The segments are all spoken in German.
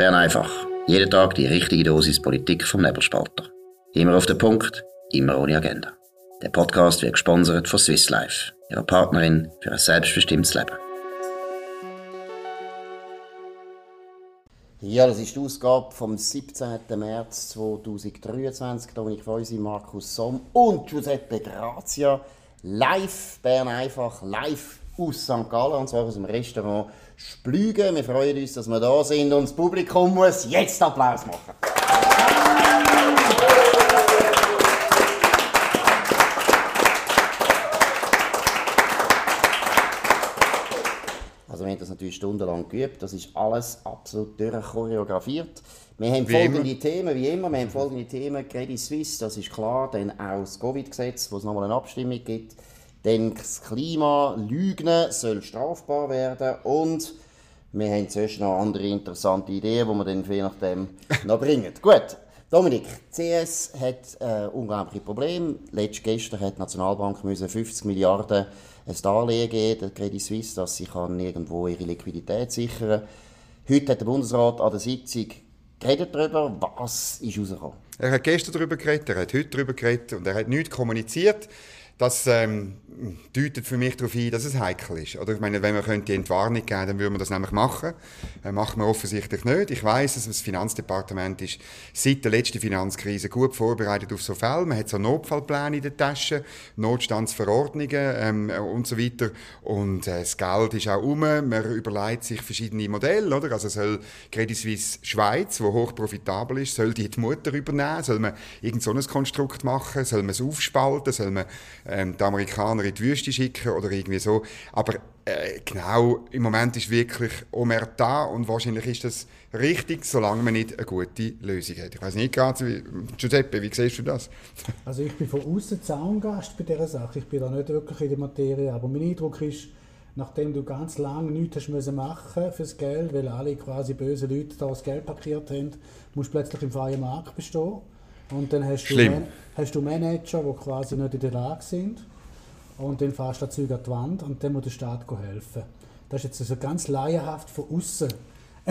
Bern einfach. Jeden Tag die richtige Dosis Politik vom Nebelspalter. Immer auf den Punkt, immer ohne Agenda. Der Podcast wird gesponsert von Swiss Life, ihrer Partnerin für ein selbstbestimmtes Leben. Ja, das ist die Ausgabe vom 17. März 2023. Dominik Feusi, Markus Somm und Giuseppe Grazia. Live, Bern einfach, live aus St. Gallen, und zwar aus dem Restaurant Splügen. Wir freuen uns, dass wir da sind und das Publikum muss jetzt Applaus machen. Also wir haben das natürlich stundenlang geübt. Das ist alles absolut durchchoreografiert. Wir haben Wie folgende Themen, wie immer. Wir haben folgende Themen. Credit Suisse, das ist klar. Dann auch das Covid-Gesetz, wo es nochmal eine Abstimmung gibt. Dann das Klima, Lügen soll strafbar werden. Und wir haben zuerst noch andere interessante Ideen, die wir dann je nachdem noch bringen. Gut. Dominik, CS hat äh, unglaubliche Probleme. Letzt gestern hat die Nationalbank müssen 50 Milliarden ein Darlehen geben, der Credit Suisse, dass sie kann irgendwo ihre Liquidität sichern Heute hat der Bundesrat an der Sitzung geredet darüber, was ist rausgekommen. Er hat gestern darüber geredet, er hat heute darüber geredet und er hat nichts kommuniziert. Das ähm, deutet für mich darauf ein, dass es heikel ist. Oder ich meine, wenn man könnte die Entwarnung geben, dann würde man das nämlich machen. Äh, macht man offensichtlich nicht. Ich weiß, dass das Finanzdepartement ist seit der letzten Finanzkrise gut vorbereitet auf so Fälle. Man hat so Notfallpläne in der Tasche, Notstandsverordnungen ähm, und so weiter. Und äh, das Geld ist auch um. Man überlegt sich verschiedene Modelle, oder? Also soll Credit Suisse Schweiz, wo hoch profitabel ist, soll die die Mutter übernehmen? Soll man irgend so ein Konstrukt machen? Soll man es aufspalten? Soll man ähm, die Amerikaner in die Wüste schicken oder irgendwie so. Aber äh, genau, im Moment ist wirklich Omer da und wahrscheinlich ist das richtig, solange man nicht eine gute Lösung hat. Ich weiß nicht ganz, wie, Giuseppe, wie siehst du das? Also ich bin von außen Zaungast bei dieser Sache. Ich bin da nicht wirklich in der Materie, aber mein Eindruck ist, nachdem du ganz lange nichts hast müssen machen fürs Geld, weil alle quasi böse Leute da das Geld parkiert haben, musst du plötzlich im freien Markt bestehen. Und dann hast du. Man hast du Manager, die quasi nicht in der Lage sind. Und dann fährst du das Zeug an die Wand und dann muss der Staat helfen. Das ist jetzt also ganz laienhaft von außen.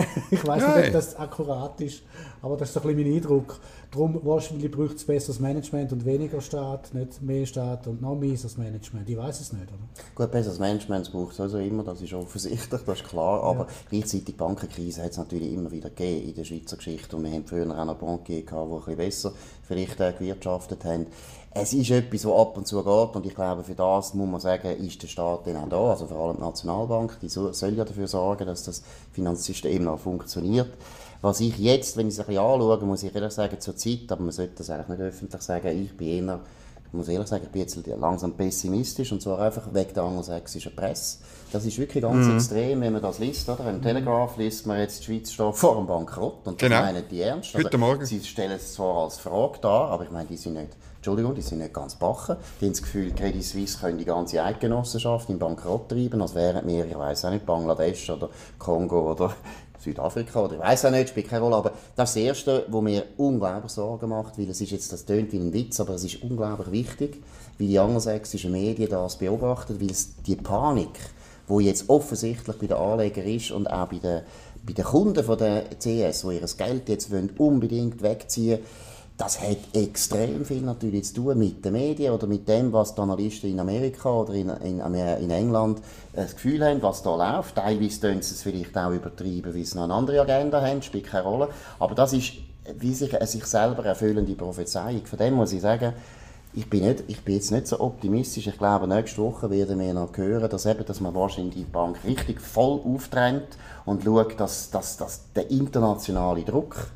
ich weiß nicht, ob das akkurat ist, aber das ist so ein bisschen mein Eindruck. Darum wahrscheinlich braucht es besseres Management und weniger Staat, nicht mehr Staat und noch mieses Management. Ich weiß es nicht. Oder? Gut, besseres Management braucht es sowieso immer, das ist offensichtlich, das ist klar. Aber gleichzeitig die Bankenkrise hat es natürlich immer wieder gegeben in der Schweizer Geschichte. Und wir haben früher auch noch Bankier gehabt, die ein bisschen besser vielleicht äh, gewirtschaftet haben. Es ist etwas, was ab und zu geht. Und ich glaube, für das muss man sagen, ist der Staat dann auch da. Also vor allem die Nationalbank, die so- soll ja dafür sorgen, dass das Finanzsystem noch funktioniert. Was ich jetzt, wenn ich es ein bisschen anschaue, muss ich ehrlich sagen, zur Zeit, aber man sollte das eigentlich nicht öffentlich sagen, ich bin eher, ich muss ehrlich sagen, ich bin jetzt langsam pessimistisch, und zwar einfach wegen der angelsächsischen Presse. Das ist wirklich ganz extrem, wenn man das liest, oder? Im Telegraph liest man jetzt, die Schweiz steht vor dem Bankrott, und das Genau. meinen die ernst. Also, Heute Morgen. Sie stellen es zwar als Frage dar, aber ich meine, die sind nicht, Entschuldigung, die sind nicht ganz bachen. Die haben das Gefühl, Credit Suisse können die ganze Eidgenossenschaft in Bankrott treiben, als wären wir, ich weiß auch nicht, Bangladesch oder Kongo oder Südafrika oder ich weiß auch nicht, spielt keine Rolle. Aber das ist das Erste, was mir unglaublich Sorgen macht, weil es ist jetzt, das tönt wie ein Witz, aber es ist unglaublich wichtig, wie die angelsächsischen Medien das beobachten, weil es die Panik, wo jetzt offensichtlich bei den Anlegern ist und auch bei den, bei den Kunden von der CS, die ihr Geld jetzt wollen, unbedingt wegziehen das hat extrem viel natürlich zu tun mit den Medien oder mit dem, was die Analysten in Amerika oder in, in, in England äh, das Gefühl haben, was da läuft. Teilweise tun sie es vielleicht auch übertreiben, weil sie noch eine andere Agenda haben, spielt keine Rolle. Aber das ist wie sich eine sich selber erfüllende Prophezeiung. Von dem muss ich sagen, ich bin, nicht, ich bin jetzt nicht so optimistisch. Ich glaube, nächste Woche werden wir noch hören, dass, eben, dass man wahrscheinlich die Bank richtig voll auftrennt und schaut, dass, dass, dass der internationale Druck,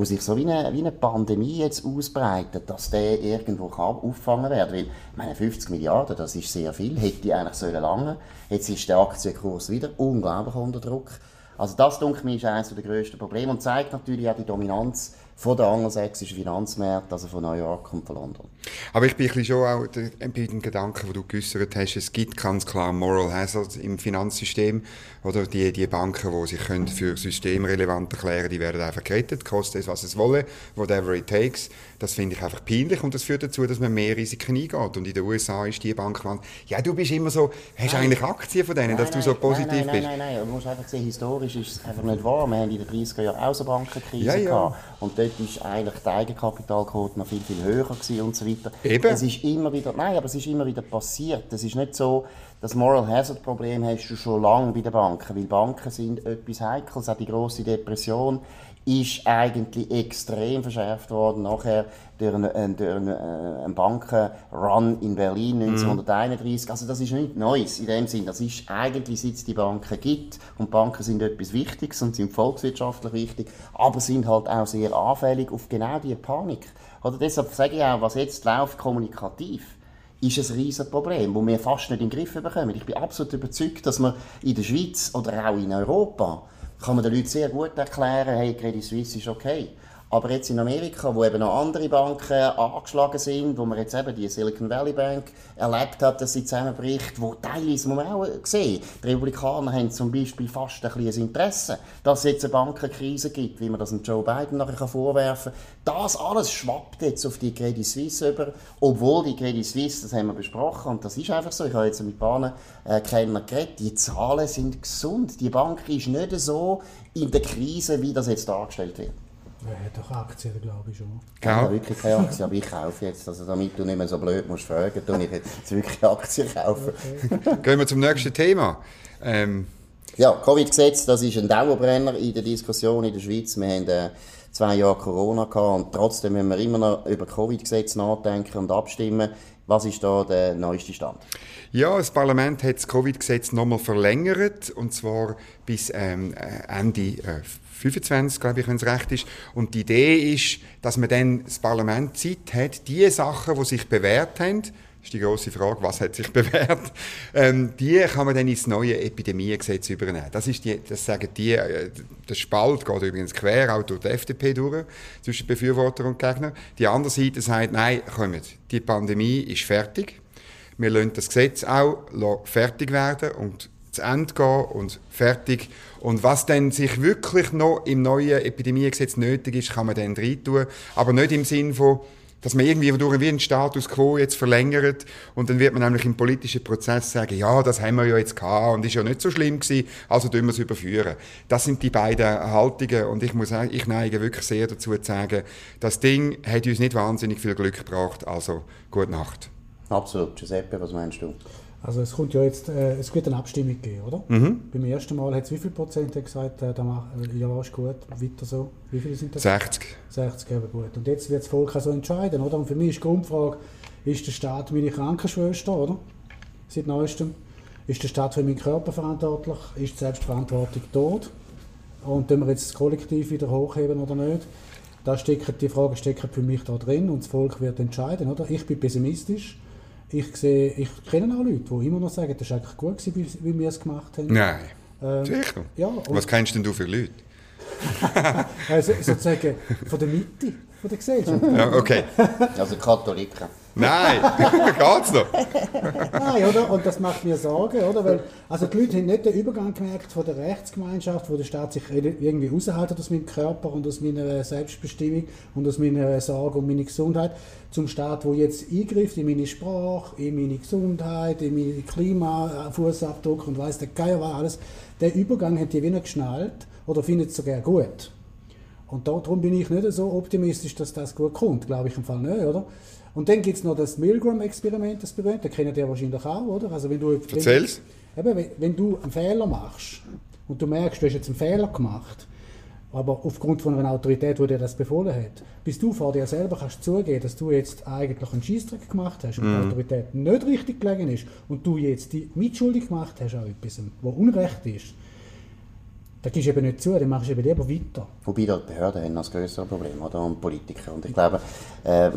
wo sich so wie eine, wie eine Pandemie jetzt ausbreitet, dass der irgendwo kann auffangen werden Weil, ich meine, 50 Milliarden, das ist sehr viel, hätte eigentlich sollen lange. Jetzt ist der Aktienkurs wieder unglaublich unter Druck. Also das, denke ich, ist eines der grössten Probleme und zeigt natürlich auch die Dominanz von den angelsächsischen Finanzmärkten, also von New York und von London. Aber ich bin ein bisschen schon auch bei dem Gedanken, den du geäußert hast, es gibt ganz klar Moral Hazard im Finanzsystem. Oder die, die Banken, die sich können für systemrelevant erklären die werden einfach gerettet, kostet es, was es wolle, whatever it takes. Das finde ich einfach peinlich und das führt dazu, dass man mehr Risiken eingeht. Und in den USA ist die Bank, ja, du bist immer so, hast nein. eigentlich Aktien von denen, nein, dass du so positiv nein, nein, bist? Nein, nein, nein, du musst einfach sehen, historisch ist es einfach nicht wahr. Wir haben in den 30er Jahren auch so Bankenkrise ja, ja. gehabt. Und dort ist eigentlich die Eigenkapitalquote noch viel, viel höher gewesen und so weiter. Eben. Es ist immer wieder, nein, aber es ist immer wieder passiert. Es ist nicht so, das Moral Hazard Problem hast du schon lange bei den Banken, weil Banken sind etwas Heikles. Auch die große Depression ist eigentlich extrem verschärft worden nachher durch einen, äh, durch einen, äh, einen Bankenrun in Berlin 1931. Mhm. Also das ist nichts Neues in dem Sinn. Das ist eigentlich, seit es die Banken gibt und Banken sind etwas Wichtiges und sind volkswirtschaftlich wichtig, aber sind halt auch sehr anfällig auf genau diese Panik. Oder deshalb sage ich auch, was jetzt läuft kommunikativ ist ein riesiges Problem, das wir fast nicht in den Griff bekommen. Ich bin absolut überzeugt, dass man in der Schweiz oder auch in Europa kann man den Leuten sehr gut erklären, hey, Credit Suisse ist okay. Aber jetzt in Amerika, wo eben noch andere Banken angeschlagen sind, wo man jetzt eben die Silicon Valley Bank erlebt hat, dass sie zusammenbricht, wo teilweise, muss man auch sehen, die Republikaner haben zum Beispiel fast ein bisschen Interesse, dass es jetzt eine Bankenkrise gibt, wie man das Joe Biden nachher vorwerfen kann. Das alles schwappt jetzt auf die Credit Suisse über, obwohl die Credit Suisse, das haben wir besprochen, und das ist einfach so, ich habe jetzt mit paar äh, Kellner geredet, die Zahlen sind gesund. Die Bank ist nicht so in der Krise, wie das jetzt dargestellt wird. Er hat doch Aktien, glaube ich schon. Ich habe wirklich keine Aktien, aber ich kaufe jetzt. Also damit du nicht mehr so blöd musst fragen, tue ich jetzt wirklich Aktien kaufen. Okay. Gehen wir zum nächsten Thema. Ähm. Ja, Covid-Gesetz, das ist ein Dauerbrenner in der Diskussion in der Schweiz. Wir haben äh, zwei Jahre Corona gehabt und trotzdem müssen wir immer noch über Covid-Gesetz nachdenken und abstimmen. Was ist da der neueste Stand? Ja, das Parlament hat das Covid-Gesetz nochmal verlängert und zwar bis ähm, äh, Ende äh, 25, glaube ich, wenn es recht ist. Und die Idee ist, dass man dann das Parlament Zeit hat, die Sachen, die sich bewährt haben, ist die große Frage, was hat sich bewährt, ähm, die kann man dann ins neue Epidemiegesetz übernehmen. Das ist die, das sagen die, äh, der Spalt geht übrigens quer, auch durch die FDP durch, zwischen Befürworter und Gegner. Die andere Seite sagt, nein, kommt, die Pandemie ist fertig. Wir lassen das Gesetz auch fertig werden und zu Ende gehen und fertig. Und was dann sich wirklich noch im neuen Epidemiegesetz nötig ist, kann man dann reintun. Aber nicht im Sinn von, dass man irgendwie durch wie einen Status quo jetzt verlängert und dann wird man nämlich im politischen Prozess sagen, ja, das haben wir ja jetzt gehabt und ist ja nicht so schlimm gewesen, also tun wir es überführen. Das sind die beiden Haltungen und ich muss sagen, ich neige wirklich sehr dazu zu sagen, das Ding hat uns nicht wahnsinnig viel Glück gebracht, also gute Nacht. Absolut. Giuseppe, was meinst du? Also es kommt ja jetzt, äh, es wird eine Abstimmung geben, oder? Mhm. Beim ersten Mal hat es wie viel Prozent gesagt, äh, da äh, ja ist gut, weiter so. Wie viele sind das? 60. 60, eben gut. Und jetzt wird das Volk also entscheiden, oder? Und für mich ist die Grundfrage, ist der Staat meine Krankenschwester, oder? Seit neuestem. Ist der Staat für meinen Körper verantwortlich? Ist die Selbstverantwortung tot? Und können wir jetzt das Kollektiv wieder hochheben oder nicht? Da stecken, die Fragen stecken für mich da drin und das Volk wird entscheiden, oder? Ich bin pessimistisch ich sehe, ich kenne auch Leute, die immer noch sagen, das war eigentlich gut, gewesen, wie, wie wir es gemacht haben. Nein. Ähm, Sicher? Ja, Was kennst denn du für Leute? also, sozusagen von der Mitte von der Gesellschaft. Ja, okay. Also Katholiken. Nein, geht's noch? Nein, oder? Und das macht mir Sorgen, oder? Weil, also die Leute haben nicht den Übergang gemerkt von der Rechtsgemeinschaft, wo der Staat sich irgendwie raushält aus meinem Körper und aus meiner Selbstbestimmung und aus meiner Sorge um meine Gesundheit, zum Staat, wo jetzt eingreift in meine Sprache, in meine Gesundheit, in meinen Klimafußabdruck und weiss der Geier was alles. Der Übergang hat die wieder geschnallt oder findet es sogar gut. Und darum bin ich nicht so optimistisch, dass das gut kommt. Glaube ich im Fall nicht, oder? Und dann gibt es noch das Milgram-Experiment, das berühmt, das kennt ihr wahrscheinlich auch, oder? Also wenn du, Erzähl's. Wenn, eben, wenn du einen Fehler machst und du merkst, du hast jetzt einen Fehler gemacht, aber aufgrund von einer Autorität, die dir das befohlen hat, bis du vor dir selber kannst zugeben, dass du jetzt eigentlich einen Schießtrick gemacht hast und mm. die mhm. Autorität nicht richtig gelegen ist und du jetzt die mitschuldig gemacht hast an etwas, was Unrecht ist, da gehst du eben nicht zu, dann machst du eben lieber weiter. Wobei die Behörden haben das größere Problem, oder? Und Politiker. Und ich glaube, ähm,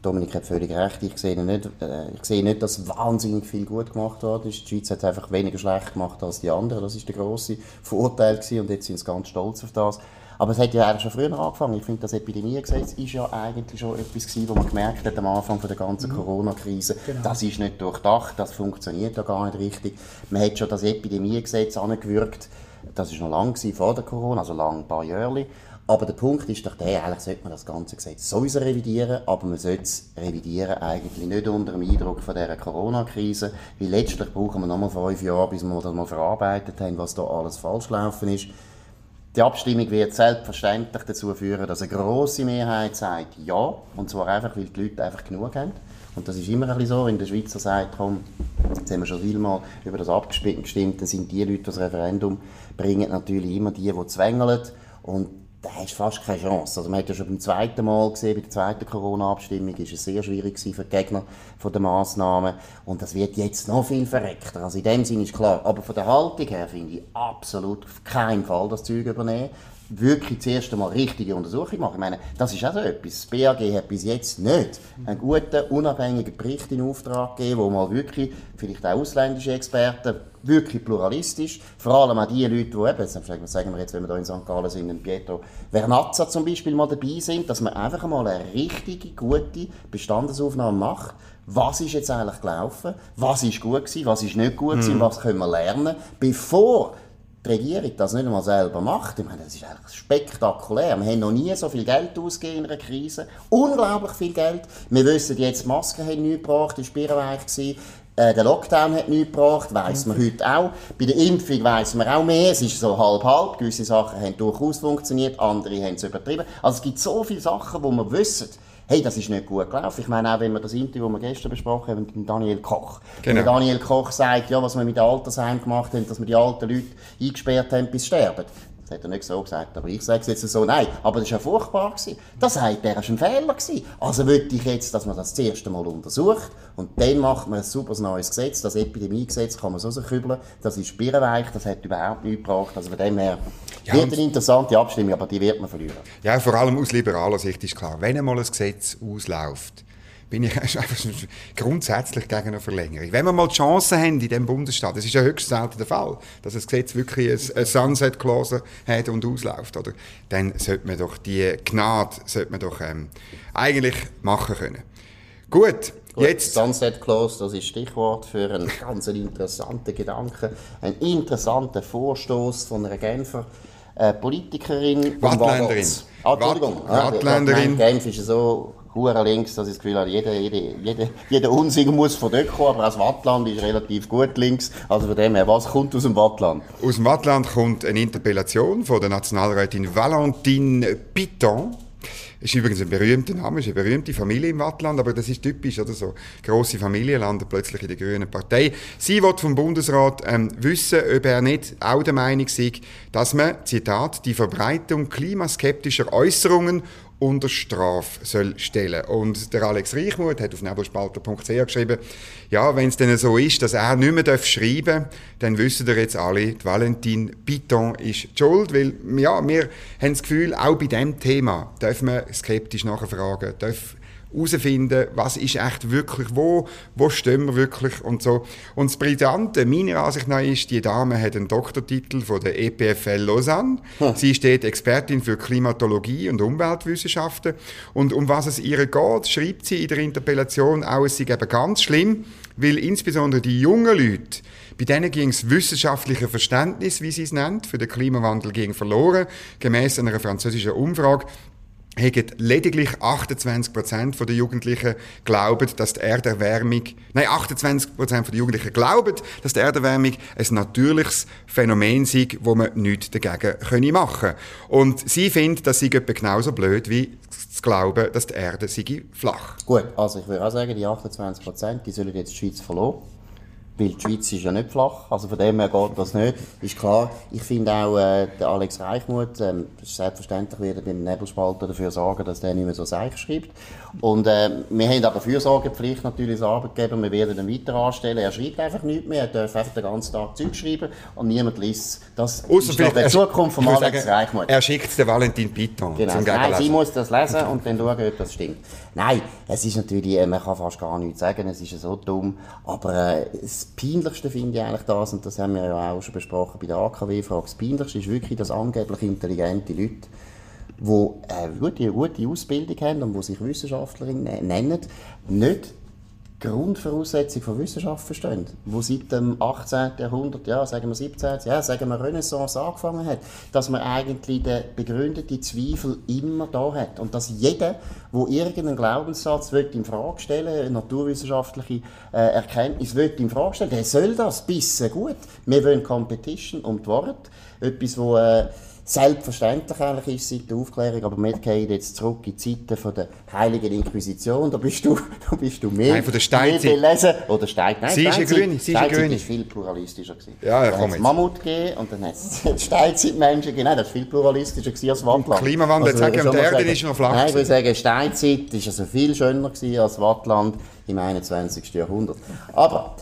Dominik hat völlig recht. Ich sehe, nicht, äh, ich sehe nicht, dass wahnsinnig viel gut gemacht worden ist. Die Schweiz hat es einfach weniger schlecht gemacht als die anderen. Das ist der grosse Vorteil gewesen. Und jetzt sind sie ganz stolz auf das. Aber es hat ja eigentlich schon früher angefangen. Ich finde, das Epidemiegesetz ist ja eigentlich schon etwas gewesen, wo man gemerkt hat am Anfang von der ganzen mhm. Corona-Krise, genau. das ist nicht durchdacht, das funktioniert ja gar nicht richtig. Man hat schon das Epidemiegesetz angewürgt, das ist noch lang vor der Corona, also lang, ein paar Jahre. Aber der Punkt ist doch der, eigentlich sollte man das ganze Gesetz sowieso revidieren, aber man sollte es revidieren eigentlich nicht unter dem Eindruck von dieser Corona-Krise, weil letztlich brauchen wir nochmal fünf Jahre, bis wir das mal verarbeitet haben, was da alles falsch gelaufen ist. Die Abstimmung wird selbstverständlich dazu führen, dass eine grosse Mehrheit sagt Ja, und zwar einfach, weil die Leute einfach genug haben. Und das ist immer ein bisschen so, wenn der Schweizer sagt, komm, jetzt haben wir schon vielmal über das abgestimmt, dann sind die Leute, die das Referendum bringen, natürlich immer die, die zwängeln. Und da hast du fast keine Chance. Also man hat ja schon beim zweiten Mal gesehen, bei der zweiten Corona-Abstimmung ist es sehr schwierig für die Gegner von den Massnahmen und das wird jetzt noch viel verreckter. Also in dem Sinne ist klar. Aber von der Haltung her finde ich absolut auf keinen Fall das Zeug übernehmen wirklich zuerst einmal richtige Untersuchung machen. Ich meine, das ist auch so etwas. Das BAG hat bis jetzt nicht einen guten, unabhängigen Bericht in Auftrag gegeben, wo mal wirklich, vielleicht auch ausländische Experten, wirklich pluralistisch, vor allem auch die Leute, die eben, sagen wir jetzt, wenn wir hier in St. Gallen sind, in Pietro Vernazza zum Beispiel mal dabei sind, dass man einfach mal eine richtige, gute Bestandesaufnahme macht. Was ist jetzt eigentlich gelaufen? Was ist gut gewesen? Was ist nicht gut gewesen? Mhm. Was können wir lernen? Bevor die Regierung das nicht einmal selber macht, ich meine, das ist eigentlich spektakulär. Wir haben noch nie so viel Geld ausgegeben in einer Krise. Unglaublich viel Geld. Wir wissen jetzt, die Masken haben nichts gebracht, das war birrenweich. Äh, der Lockdown hat nichts gebracht, weiss man heute auch. Bei der Impfung weiss man auch mehr. Es ist so halb-halb. Gewisse Sachen haben durchaus funktioniert, andere haben es übertrieben. Also es gibt so viele Sachen, die wir wissen hey, das ist nicht gut gelaufen. Ich meine auch, wenn wir das Interview, das wir gestern besprochen haben, mit Daniel Koch. Genau. Wenn Daniel Koch sagt, ja, was wir mit den Altersheimen gemacht haben, dass wir die alten Leute eingesperrt haben, bis sie sterben. Das hat er nicht so gesagt, aber ich sage es jetzt so, nein, aber das war ja furchtbar. Gewesen. Das sagt er, war ein Fehler. Gewesen. Also würde ich jetzt, dass man das das erste Mal untersucht und dann macht man ein super neues Gesetz. Das Epidemiegesetz kann man so kübeln, das ist birrenweich, das hat überhaupt nichts gebracht. Also von dem her ja, wird eine interessante Abstimmung, aber die wird man verlieren. Ja, vor allem aus liberaler Sicht ist klar, wenn einmal ein Gesetz ausläuft, bin ich einfach grundsätzlich gegen eine Verlängerung. Wenn wir mal die Chance haben in diesem Bundesstaat, das ist ja höchst selten der Fall, dass das Gesetz wirklich eine Sunset-Clause hat und ausläuft, oder? dann sollte man doch die Gnade sollte man doch, ähm, eigentlich machen können. Gut, Gut, jetzt. Sunset Clause, das ist Stichwort für einen ganz interessanten Gedanken, einen interessanten Vorstoß von einer Genfer äh, Politikerin. Wattländerin. Ah, Entschuldigung. Wattländerin. Genf ist so hure links, dass ich das Gefühl habe, jeder, jeder, jeder, jeder Unsinn muss von dort kommen, aber das Wattland ist relativ gut links. Also von dem her, was kommt aus dem Wattland? Aus dem Wattland kommt eine Interpellation von der Nationalrätin Valentine Piton. Ist übrigens ein berühmter Name, ist eine berühmte Familie im Wattland, aber das ist typisch, oder so. Grosse Familie landet plötzlich in der Grünen Partei. Sie wird vom Bundesrat ähm, wissen, ob er nicht auch der Meinung ist, dass man, Zitat, die Verbreitung klimaskeptischer Äußerungen unter Strafe soll stellen. Und der Alex Reichmuth hat auf nebelspalter.ch geschrieben, ja, wenn es denn so ist, dass er nicht mehr schreiben darf, dann wissen ihr jetzt alle, Valentin Piton ist schuld, weil ja, wir haben das Gefühl, auch bei diesem Thema dürfen wir skeptisch nachfragen, dürfen herausfinden, was ist echt wirklich wo, wo stehen wir wirklich und so. Und das Brillante, meiner Ansicht nach, ist, die Dame hat einen Doktortitel von der EPFL Lausanne. Hm. Sie ist dort Expertin für Klimatologie und Umweltwissenschaften. Und um was es ihr geht, schreibt sie in der Interpellation auch, es sei eben ganz schlimm, weil insbesondere die jungen Leute, bei denen ging das wissenschaftliche Verständnis, wie sie es nennt, für den Klimawandel ging verloren. Gemäß einer französischen Umfrage haben lediglich 28% der Jugendlichen glauben, dass die Erderwärmung, nein, 28% der Jugendlichen glauben, dass die Erderwärmung ein natürliches Phänomen sei, wo man nichts dagegen machen können. Und sie findet, dass sie etwa genauso blöd wie zu glauben, dass die Erde sei flach. Gut, also ich würde auch sagen, die 28 die sollen jetzt die Schweiz verloren weil die Schweiz ist ja nicht flach, also von dem her geht das nicht. Ist klar, ich finde auch, äh, der Alex Reichmuth, ähm, selbstverständlich wird er beim Nebelspalter dafür sorgen, dass der nicht mehr so seich schreibt. Und äh, wir haben aber Fürsorgepflicht natürlich als Arbeitgeber, wir werden ihn weiter anstellen. Er schreibt einfach nichts mehr, er darf einfach den ganzen Tag Zeug schreiben und niemand liest. Das Ausser ist die Zukunft von Alex Reichmuth. Er schickt es den Valentin Piton genau. zum Nein, sie muss das lesen und dann schauen, ob das stimmt. Nein, es ist natürlich, äh, man kann fast gar nichts sagen, es ist so dumm, aber äh, das Peinlichste finde ich eigentlich das, und das haben wir ja auch schon besprochen bei der AKW-Frage, das Peinlichste ist wirklich, dass angeblich intelligente Leute, die eine gute, gute Ausbildung haben und die sich Wissenschaftlerin nennen, nicht Grundvoraussetzung von Wissenschaft verstehen, wo seit dem 18. Jahrhundert, ja, sagen wir 17. ja, sagen wir Renaissance angefangen hat, dass man eigentlich den begründeten Zweifel immer da hat und dass jeder, wo irgendeinen Glaubenssatz will in Frage stellen, eine naturwissenschaftliche äh, Erkenntnis will in Frage stellen, der soll das bissen gut. Wir wollen Competition um die Worte, etwas, wo äh, Selbstverständlich eigentlich ist seit der Aufklärung, aber wir gehen jetzt zurück in die Zeiten von der Heiligen Inquisition. Da bist du, da bist du mehr, Nein, von der Steinzeit. mehr belesen. Oder Stein, nein, Sie ist eine Grüne, sie ist eine Grüne. ist viel pluralistischer gewesen. Ja, ja, komm jetzt. Mammut gegeben und dann hat es Steinzeitmenschen gegeben. Nein, das ist viel pluralistischer gewesen als Wattland. Klimawandel, jetzt sagen, die Erde ist noch flach Nein, ich würde sagen, Steinzeit ist also viel schöner gewesen als Wattland im 21. Jahrhundert. Aber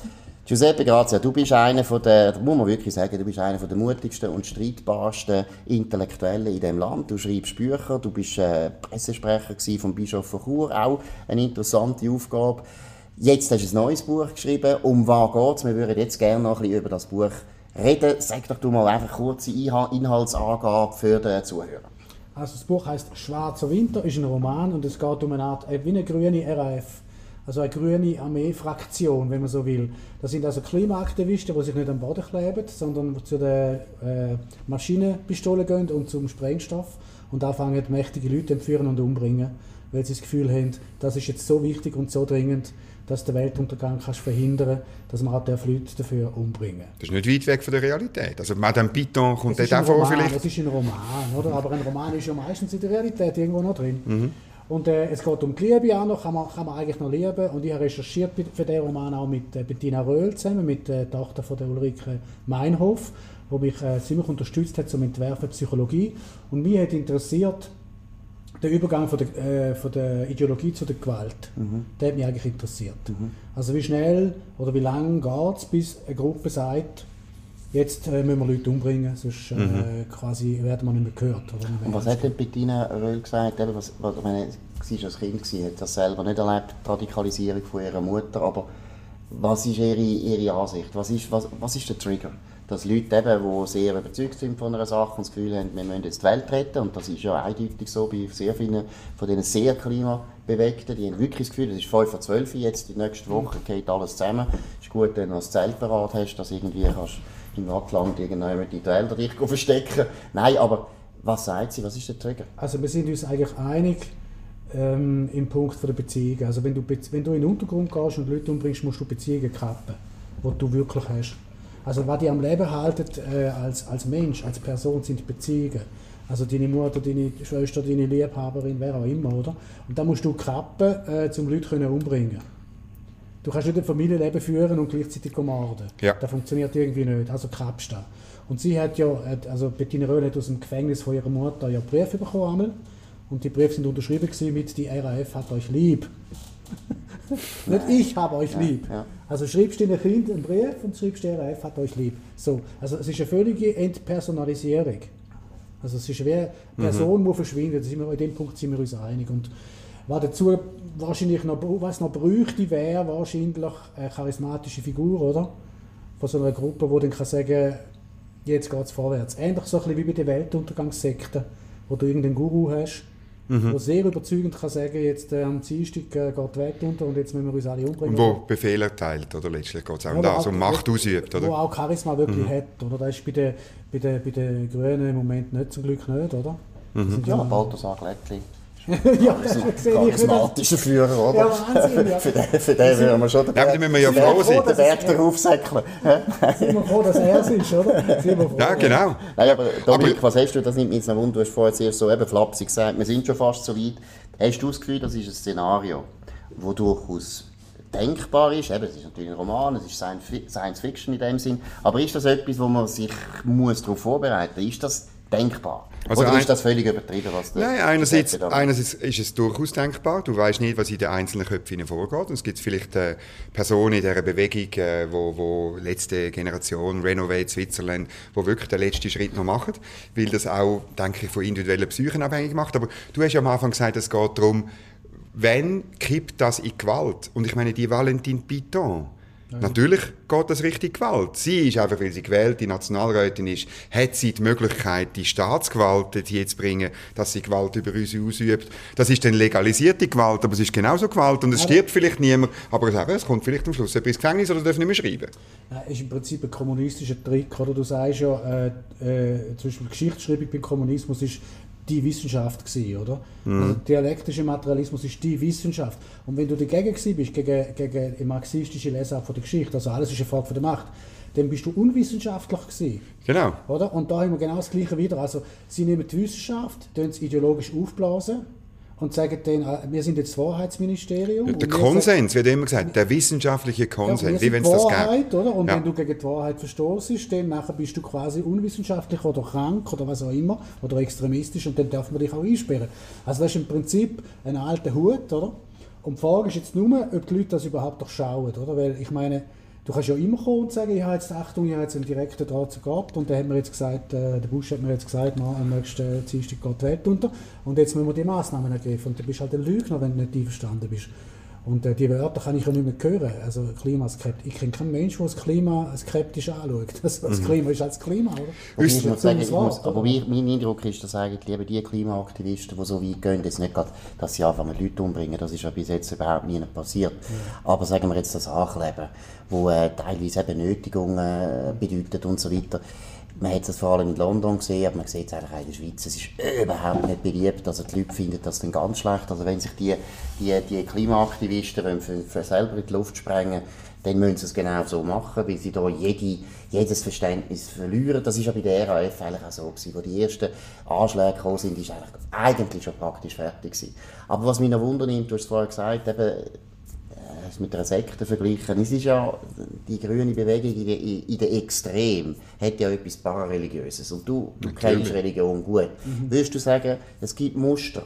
Giuseppe Grazia, du bist einer von der, muss man wirklich sagen, du bist einer von der mutigsten und streitbarsten Intellektuellen in dem Land. Du schreibst Bücher, du bist äh, Pressesprecher vom Bischof von Chur, auch eine interessante Aufgabe. Jetzt hast du ein neues Buch geschrieben. Um was geht's? Wir würden jetzt gerne noch ein bisschen über das Buch reden. Sag doch du mal einfach kurze Inha- Inhaltsangabe für den Zuhörer. Also das Buch heißt Schwarzer Winter, ist ein Roman und es geht um eine Art, äh, wie eine grüne RAF. Also eine grüne Armeefraktion, wenn man so will. Das sind also Klimaaktivisten, die sich nicht am Boden kleben, sondern zu den äh, Maschinenpistolen gehen und zum Sprengstoff und anfangen, mächtige Leute entführen und umbringen, weil sie das Gefühl haben, das ist jetzt so wichtig und so dringend, dass der Weltuntergang kannst verhindern dass man auch darf Leute dafür umbringen Das ist nicht weit weg von der Realität. Also Madame Piton kommt dort ein auch vor Roman, vielleicht. Es ist ein Roman, oder? aber ein Roman ist ja meistens in der Realität irgendwo noch drin. Mhm. Und äh, es geht um die Liebe auch noch, kann man, kann man eigentlich noch lieben. Und ich habe recherchiert für den Roman auch mit äh, Bettina Röhl zusammen, mit der Tochter von der Ulrike Meinhof, die mich äh, ziemlich unterstützt hat zum Entwerfen Psychologie. Und mich hat interessiert, der Übergang von der, äh, von der Ideologie zu der Gewalt, der hat mich eigentlich interessiert. Also wie schnell oder wie lange geht es, bis eine Gruppe sagt, jetzt äh, müssen wir Leute umbringen, sonst äh, quasi werden wir nicht mehr gehört. Oder Und was hat denn Bettina Röhl gesagt? Eben, was, was, ich meine, sie war als Kind, gewesen, hat das selber nicht erlebt, die Radikalisierung von ihrer Mutter, aber was ist ihre, ihre Ansicht? Was ist, was, was ist der Trigger? Dass Leute, eben, die sehr überzeugt sind von einer Sache und das Gefühl haben, wir müssen jetzt die Welt retten, und das ist ja eindeutig so bei sehr vielen von diesen sehr klimabewegten, die haben wirklich das Gefühl, es ist 5 vor 12 Uhr, jetzt die nächste Woche geht alles zusammen. Es ist gut, wenn du das Zelt parat hast, dass irgendwie kannst Wattland irgendjemand die dich verstecken Nein, aber was sagt sie? Was ist der Trigger? Also wir sind uns eigentlich einig ähm, im Punkt der Beziehung. Also wenn du, wenn du in den Untergrund gehst und Leute umbringst, musst du Beziehungen kappen, die du wirklich hast. Also was dich am Leben haltet äh, als, als Mensch, als Person, sind Beziehungen. Also deine Mutter, deine Schwester, deine Liebhaberin, wer auch immer, oder? Und da musst du kappen, äh, um Leute können umbringen. Du kannst nicht ein Familienleben führen und gleichzeitig morden. Ja. Das funktioniert irgendwie nicht. Also kappst du das. Und sie hat ja, also Bettina Röhl hat aus dem Gefängnis von ihrer Mutter ja Briefe bekommen. einmal. Und die Briefe sind unterschrieben gewesen mit «Die RAF hat euch lieb». Nicht «Ich habe euch lieb». ja. Also schreibst du deinem Kind einen Brief und schreibst «Die RAF hat euch lieb». So, also es ist eine völlige Entpersonalisierung. Also es ist wie eine Person, die verschwindet. Da sind wir, in dem Punkt sind wir uns einig. Und was dazu wahrscheinlich noch, was noch bräuchte, wäre wahrscheinlich eine charismatische Figur, oder? Von so einer Gruppe, die dann kann sagen jetzt geht es vorwärts. Ähnlich so ein bisschen wie bei den Weltuntergangssekten, wo du irgendeinen Guru hast, der sehr überzeugend kann sagen, jetzt äh, am Dienstag äh, geht die Welt unter und jetzt müssen wir uns alle umbringen. Und wo Befehle erteilt, oder? Letztlich geht es auch um Oder das, um auch- Macht ausübt, Wo oder? auch Charisma wirklich hat. Oder? Das ist bei den, bei, den, bei den Grünen im Moment nicht, zum Glück nicht, oder? Sind Ja, Balthasar Glättli. Ja, das ich wieder. Charismatischer Führer, oder? Ja, Wahnsinn, ja. für, den, für den würden wir schon den Ja, aber da müssen wir ja froh Berg- sein. den Berg darauf säckeln. Sind wir froh, dass er es ist, oder? Froh. Ja, genau. Nein, aber Dominik, was hast du, das nimmt mich jetzt noch Wunder, du hast vorher zuerst so eben flapsig gesagt, wir sind schon fast so weit. Hast du das Gefühl, das ist ein Szenario, das durchaus denkbar ist? Eben, es ist natürlich ein Roman, es ist Science Fiction in dem Sinn, aber ist das etwas, wo man sich muss darauf vorbereiten muss? Ist das denkbar? Also Oder ein- ist das völlig übertrieben, was der Nein, einerseits, einerseits ist es durchaus denkbar. Du weißt nicht, was in den einzelnen Köpfen vorgeht. Und es gibt vielleicht äh, Personen in dieser Bewegung, äh, wo, wo letzte Generation, Renovate Switzerland, wo wirklich den letzten Schritt noch machen, weil das auch, denke ich, von individuellen Psychen abhängig macht. Aber du hast ja am Anfang gesagt, es geht darum, wenn kippt das in Gewalt? Und ich meine, die Valentin Piton, Natürlich geht das richtig Gewalt. Sie ist einfach, weil sie gewählte Nationalrätin ist, hat sie die Möglichkeit, die Staatsgewalt hier zu bringen, dass sie Gewalt über uns ausübt. Das ist dann legalisierte Gewalt, aber es ist genauso Gewalt und es stirbt vielleicht niemand, aber es, eben, es kommt vielleicht am Schluss jemand ins Gefängnis oder darf nicht mehr schreiben. Das ist im Prinzip ein kommunistischer Trick, oder? Du sagst ja, äh, äh, zum Beispiel Geschichtsschreibung beim Kommunismus ist die Wissenschaft gewesen, oder? Mhm. Also dialektischer Materialismus ist die Wissenschaft. Und wenn du dagegen gewesen bist, gegen, gegen die marxistische Lesart von der Geschichte, also alles ist eine Frage von der Macht, dann bist du unwissenschaftlich gewesen. Genau. Oder? Und da haben wir genau das Gleiche wieder. Also sie nehmen die Wissenschaft, tun es ideologisch aufblasen und sagen dann, äh, wir sind jetzt das Wahrheitsministerium. Der Konsens, wird immer gesagt, der wissenschaftliche Konsens, ja, wie wenn es das gibt. Oder? Und ja. wenn du gegen die Wahrheit verstoßest, dann nachher bist du quasi unwissenschaftlich oder krank oder was auch immer, oder extremistisch und dann darf man dich auch einsperren. Also das ist im Prinzip ein alter Hut, oder? Und die Frage ist jetzt nur, ob die Leute das überhaupt doch schauen, oder? Weil ich meine, Du kannst ja immer kommen und sagen, ich habe jetzt, Achtung, ich habe jetzt einen direkten Draht zu Gott und dann hat mir jetzt gesagt, äh, der Bush hat mir jetzt gesagt, na, am nächsten Dienstag geht die Welt unter. Und jetzt müssen wir die Massnahmen ergreifen. Und dann bist du halt ein Lügner, wenn du nicht einverstanden bist. Und äh, die Wörter kann ich ja nicht mehr hören. Also Klimaskeptisch. Ich kenne keinen Menschen, der das Klima skeptisch anschaut. Das, das mhm. Klima ist als Klima, oder? Aber, muss man sagen, ich muss, aber mein Eindruck ist, dass eigentlich eben die Klimaaktivisten, die so weit gehen, jetzt nicht gerade, dass sie einfach mit Leuten umbringen, das ist ja bis jetzt überhaupt nie passiert. Ja. Aber sagen wir jetzt das Ankleben, wo äh, teilweise eben Nötigungen äh, bedeutet und so weiter man hat es vor allem in London gesehen, aber man sieht es eigentlich auch in der Schweiz. Es ist überhaupt nicht beliebt. Also die Leute finden das dann ganz schlecht. Also wenn sich die, die, die Klimaaktivisten wollen für, für selber in die Luft sprengen dann müssen sie es genau so machen, weil sie da jede, jedes Verständnis verlieren. Das ist ja bei der RAF eigentlich auch so gewesen. Wo die ersten Anschläge gekommen sind, ist eigentlich, eigentlich schon praktisch fertig gewesen. Aber was mich noch wundernimmt, du hast es vorher gesagt, eben, es mit einer Sekte vergleichen. Es ist ja, die grüne Bewegung in der, in der Extrem hat ja etwas Parareligiöses. Und du, du kennst Religion gut. Mhm. Würdest du sagen, es gibt Muster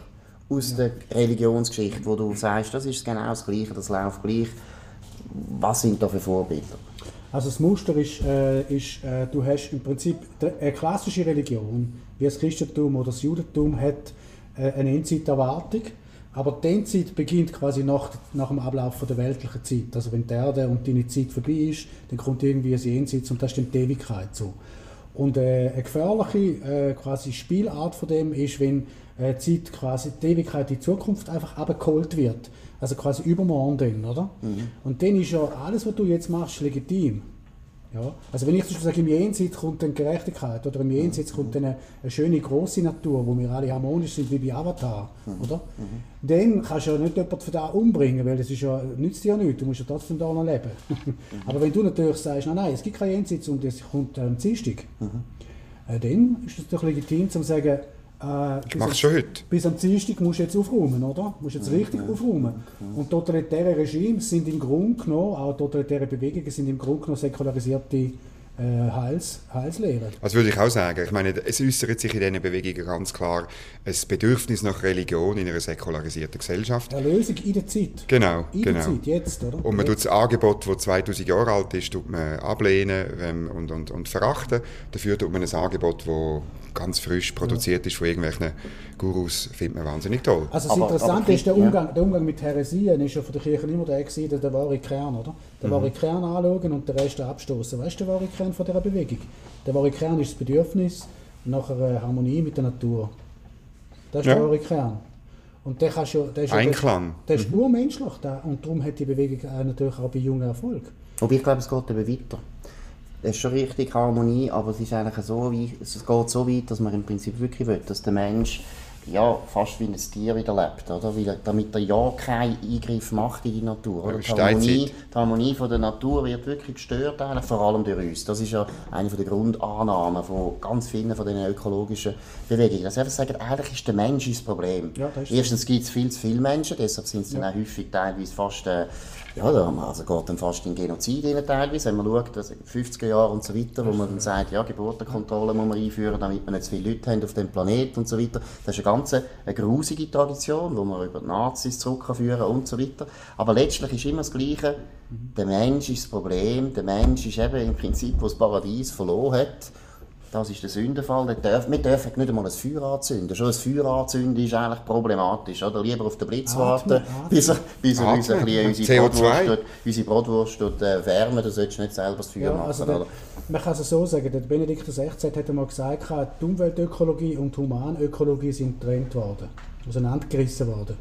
aus der Religionsgeschichte, wo du sagst, das ist genau das Gleiche, das läuft gleich. Was sind da für Vorbilder? Also das Muster ist, äh, ist äh, du hast im Prinzip eine klassische Religion, wie das Christentum oder das Judentum, hat äh, eine Endzeiterwartung aber die Endzeit beginnt quasi nach, nach dem Ablauf der weltlichen Zeit. Also wenn die Erde und deine Zeit vorbei ist, dann kommt irgendwie ein Jenseits und das ist dann die Ewigkeit so. Und äh, eine gefährliche äh, quasi Spielart von dem ist, wenn äh, die Zeit quasi die Ewigkeit in die Zukunft einfach abgeholt wird. Also quasi übermorgen dann, oder? Mhm. Und dann ist ja alles, was du jetzt machst, legitim. Ja, also wenn ich zum Beispiel sage, im Jenseits kommt dann Gerechtigkeit oder im Jenseits kommt dann eine, eine schöne große Natur, wo wir alle harmonisch sind wie bei Avatar, mhm. oder? Mhm. Dann kannst du ja nicht jemanden von da umbringen, weil das ist ja, nützt dir ja nichts, du musst ja trotzdem da noch leben. Mhm. Aber wenn du natürlich sagst, nein, nein, es gibt kein Jenseits und es kommt am ähm, Dienstag, mhm. äh, dann ist es doch legitim zu sagen, äh, ich mache schon heute. Bis am Dienstag musst du jetzt aufräumen, oder? Musst jetzt richtig ja. aufräumen. Und totalitäre Regimes sind im Grunde genommen, auch totalitäre Bewegungen sind im Grunde genommen säkularisierte Heils, Heilslehre. Also würde ich auch sagen. Ich meine, es äußert sich in diesen Bewegungen ganz klar ein Bedürfnis nach Religion in einer säkularisierten Gesellschaft. Erlösung in der Zeit. Genau, in genau. der Zeit, jetzt, oder? Und man jetzt. tut das Angebot, das 2000 Jahre alt ist, tut man ablehnen ähm, und, und, und verachten. Dafür tut man ein Angebot, das ganz frisch produziert ist von irgendwelchen Gurus, findet man wahnsinnig toll. Also das Interessante ist, der Umgang, ja. der Umgang mit Heresien ist ja von der Kirche immer der gewesen, der, der wahre Kern, oder? Der mhm. wahre Kern anschauen und den Rest abstoßen. Weißt du, der wahre Kern von dieser Bewegung? Der wahre Kern ist das Bedürfnis nach einer Harmonie mit der Natur. Das ist ja. der wahre Kern. Und der, kannst ja, der ist, Einklang. Der, der ist mhm. urmenschlich da, und darum hat die Bewegung natürlich auch bei Jungen Erfolg. Aber ich glaube, es geht eben weiter. Es ist schon richtig Harmonie, aber es ist eigentlich so weit, es geht so weit, dass man im Prinzip wirklich will, dass der Mensch ja, fast wie ein Tier wieder lebt, oder? Weil, damit er ja keinen Eingriff macht in die Natur. Die, Harmonie, die Harmonie von der Natur wird wirklich gestört, eigentlich, vor allem durch uns. Das ist ja eine der Grundannahmen von ganz vielen von den ökologischen Bewegungen. Dass einfach sagen, eigentlich ist der Mensch das Problem. Ja, das Erstens gibt es viel zu viele Menschen, deshalb sind es ja. dann auch häufig teilweise fast äh, ja, da also geht dann fast in Genozid rein teilweise, wenn man schaut, dass 50er Jahre und so weiter, wo man dann sagt, ja, Geburtenkontrolle muss man einführen, damit wir nicht zu viele Leute haben auf dem Planeten und so weiter. Das ist eine ganz eine grusige Tradition, wo man über die Nazis zurückführen und so weiter. Aber letztlich ist immer das Gleiche, der Mensch ist das Problem, der Mensch ist eben im Prinzip, wo das Paradies verloren hat, Das ist der Sündenfall. Wir dürfen, wir dürfen nicht einmal ein Feuer anzünden. Schon ein Feuer anzünden ist eigentlich problematisch. Oder? Lieber auf den Blitz warten, Atmen, bis er, bis er uns ein bisschen unsere CO2. Brotwurst, dort- unsere Brotwurst dort, äh, wärmen. Du solltest nicht selber das Feuer Ja, machen. also der, oder? man kann es so sagen, der Benedikt XVI hat einmal gesagt, die Umweltökologie und die Humanökologie sind getrennt worden, auseinandergerissen worden.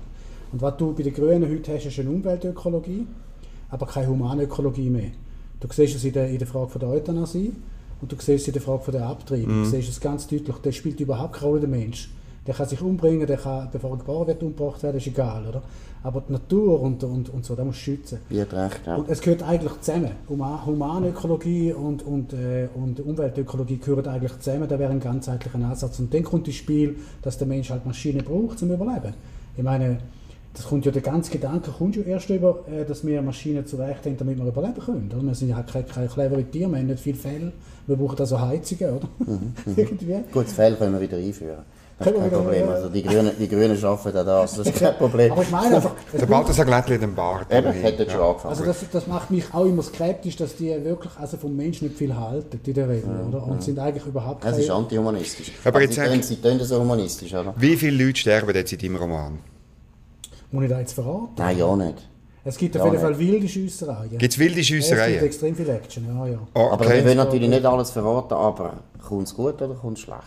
Und was du bei den Grünen heute hast, ist eine Umweltökologie, aber keine Humanökologie mehr. Du siehst es in der, in der Frage von der Euthanasie und du siehst in der Frage von der Abtreibung. Du siehst es ganz deutlich, der spielt überhaupt keine Rolle, der Mensch. Der kann sich umbringen, der kann, bevor er geboren wird, umgebracht werden, ist egal, oder? Aber die Natur und, und, und so, da muss schützen. Hat recht, ja. Und es gehört eigentlich zusammen. Huma- Humanökologie und, und, äh, und Umweltökologie gehören eigentlich zusammen. Da wäre ein ganzheitlicher Ansatz. Und dann kommt ins Spiel, dass der Mensch halt Maschinen braucht zum Überleben. Ich meine, das kommt ja der ganze Gedanke kommt ja erst über, äh, dass wir Maschinen zurecht haben, damit wir überleben können. Oder? Wir sind ja keine, keine clevere Tiere, wir haben nicht viel Fell. Wir brauchen also Heizungen, oder? Irgendwie. Gut, das Fell können wir wieder einführen. Das ist kein Problem. Also die Grünen, die Grünen schaffen auch das. Das ist kein Problem. Aber ich meine einfach, Der braucht- Balthasar Glättli hat einen Bart. Eben, hätte schon angefangen. Also das, das macht mich auch immer skeptisch, dass die wirklich also vom Menschen nicht viel halten in der Regel, oder? Und sind eigentlich überhaupt Es ist keine... antihumanistisch. Aber Also jetzt sie, sag- tun, sie tun das so humanistisch, oder? Wie viele Leute sterben jetzt in deinem Roman? Muss ich da jetzt verraten? Nein, ja nicht. Es gibt Ja, auf jeden nicht. Fall wilde Schiessereien. Gibt es wilde Ja, es gibt Schiessereien? extrem viel Action, ja, ja. Aber wir Okay. wollen natürlich nicht alles verraten, aber kommt es gut oder kommt es schlecht?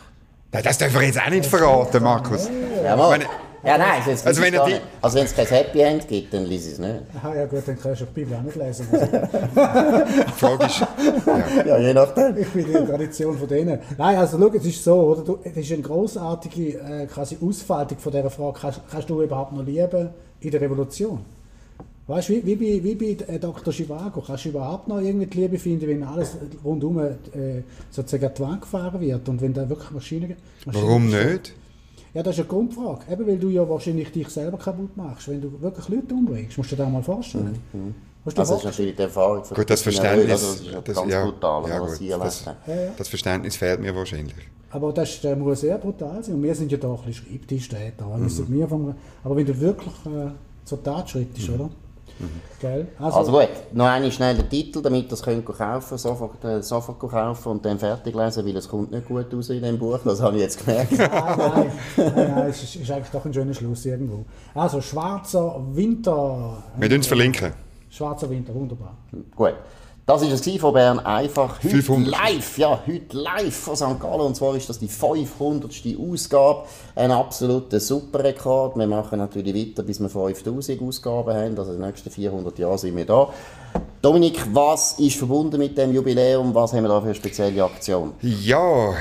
Nein, das dürfen wir jetzt auch nicht verraten, Markus. Ja, mal. Meine- ja nein, also, jetzt Also wenn nicht. also wenn es kein Happy End gibt, dann lese ich es nicht. Aha, ja gut, dann kannst du die Bibel auch nicht lesen. Die Frage ist, ja. Ja, je nachdem. ich bin in der Tradition von denen. Nein, also schau, es ist so, oder? Du, es ist eine grossartige äh, quasi Ausfaltung von dieser Frage, kannst, kannst du überhaupt noch lieben in der Revolution? Weißt du, wie, wie, bei, wie bei äh, Dr. Chivago, kannst du überhaupt noch irgendwie die Liebe finden, wenn alles rundum äh, sozusagen an die Wand gefahren wird und wenn da wirklich Maschinen... Maschinen Warum nicht? Ja, das ist eine Grundfrage. Eben, weil du ja wahrscheinlich dich selber kaputt machst. Wenn du wirklich Leute umbringst, musst du dir das mal vorstellen. Also dir das ist natürlich die Erfahrung von Gut, das Verständnis, also das ist ja das, ganz ja, brutal, ja, was gut, das, das Verständnis fehlt mir wahrscheinlich. Aber das der muss sehr brutal sein. Und wir sind ja da ein bisschen Schreibtischtäter. Mhm. wir vom, aber wenn du wirklich äh, zur Tat schreitest, oder? Gell? Also gut, noch einmal schnell den Titel, damit ihr es könnt kaufen sofort, äh, sofort kaufen und dann fertig lesen, weil es kommt nicht gut raus in dem Buch, das habe ich jetzt gemerkt. Nein, nein, nein, nein es ist, ist eigentlich doch ein schöner Schluss irgendwo. Also, Schwarzer Winter. Wir tun es verlinken. Schwarzer Winter, wunderbar. Gut. Das war es von Bern einfach. Heute 500. live, ja, heute live von St. Gallen. Und zwar ist das die 500. Ausgabe. Ein absoluter Superrekord. Wir machen natürlich weiter, bis wir 5000 Ausgaben haben. Also in den nächsten 400 Jahren sind wir da. Dominik, was ist verbunden mit dem Jubiläum? Was haben wir da für eine spezielle Aktion? Ja,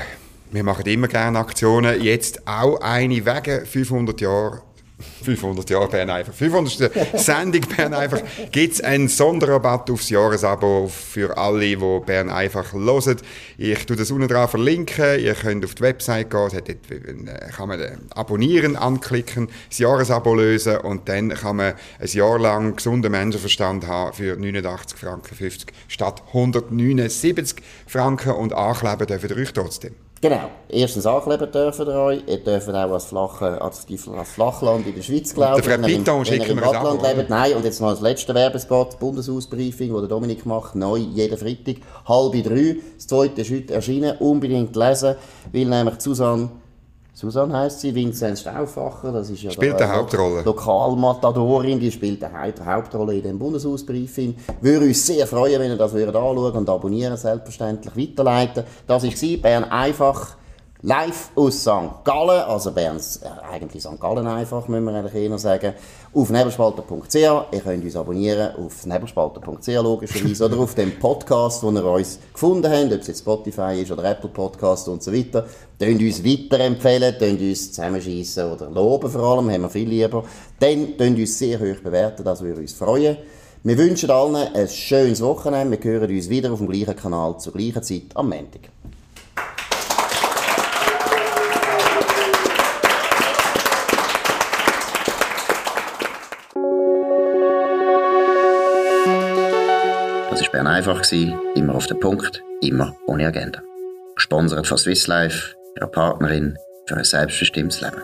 wir machen immer gerne Aktionen. Jetzt auch eine wegen 500 Jahre. 500 Jahre Bern einfach. 500. Sendung Bern einfach. Gibt es einen Sonderrabatt aufs Jahresabo für alle, die Bern einfach hören. Ich tue das unten dran verlinken. Ihr könnt auf die Website gehen. Dort, äh, kann man äh, Abonnieren anklicken, das Jahresabo lösen und dann kann man ein Jahr lang gesunden Menschenverstand haben für 89 Franken 50 statt 179 Franken und ankleben dürfen ihr euch trotzdem. Genau. Erstens ankleben dürfen ihr euch. Ihr dürft auch als, Flache, als, als Flachland in der Schweiz glauben. Der Piton schicken im Wattland lebt. Nein, und jetzt noch als letzter Werbespot. Bundeshausbriefing, das der Dominik macht. Neu, jeden Freitag. Halb drei. Das zweite ist heute erschienen. Unbedingt lesen. Weil nämlich Susanne Susanne heisst sie, Vinzenz Stauffacher, das ist ja Spielt da eine Hauptrolle. Lokalmatadorin, die spielt eine Haupt- Hauptrolle in dem Bundeshausbriefing. Würde uns sehr freuen, wenn ihr das würdet anschauen und abonnieren, selbstverständlich weiterleiten. Das war Bern einfach live aus St. Gallen, also Berns, äh, eigentlich St. Gallen einfach, müssen wir eigentlich eher sagen, auf nebelspalter.ch. Ihr könnt uns abonnieren auf nebelspalter.ch logischerweise oder auf dem Podcast, wo ihr uns gefunden habt, ob es jetzt Spotify ist oder Apple Podcast und so weiter. Tönt uns weiterempfehlen, tönt uns zusammenschießen oder loben vor allem, haben wir viel lieber. Dann tönt uns sehr hoch bewerten, das würde uns freuen. Wir wünschen allen ein schönes Wochenende. Wir hören uns wieder auf dem gleichen Kanal zur gleichen Zeit am Montag. Bern einfach, gewesen, immer auf den Punkt, immer ohne Agenda. Gesponsert von Swiss Life, ihrer Partnerin für ein selbstbestimmtes Leben.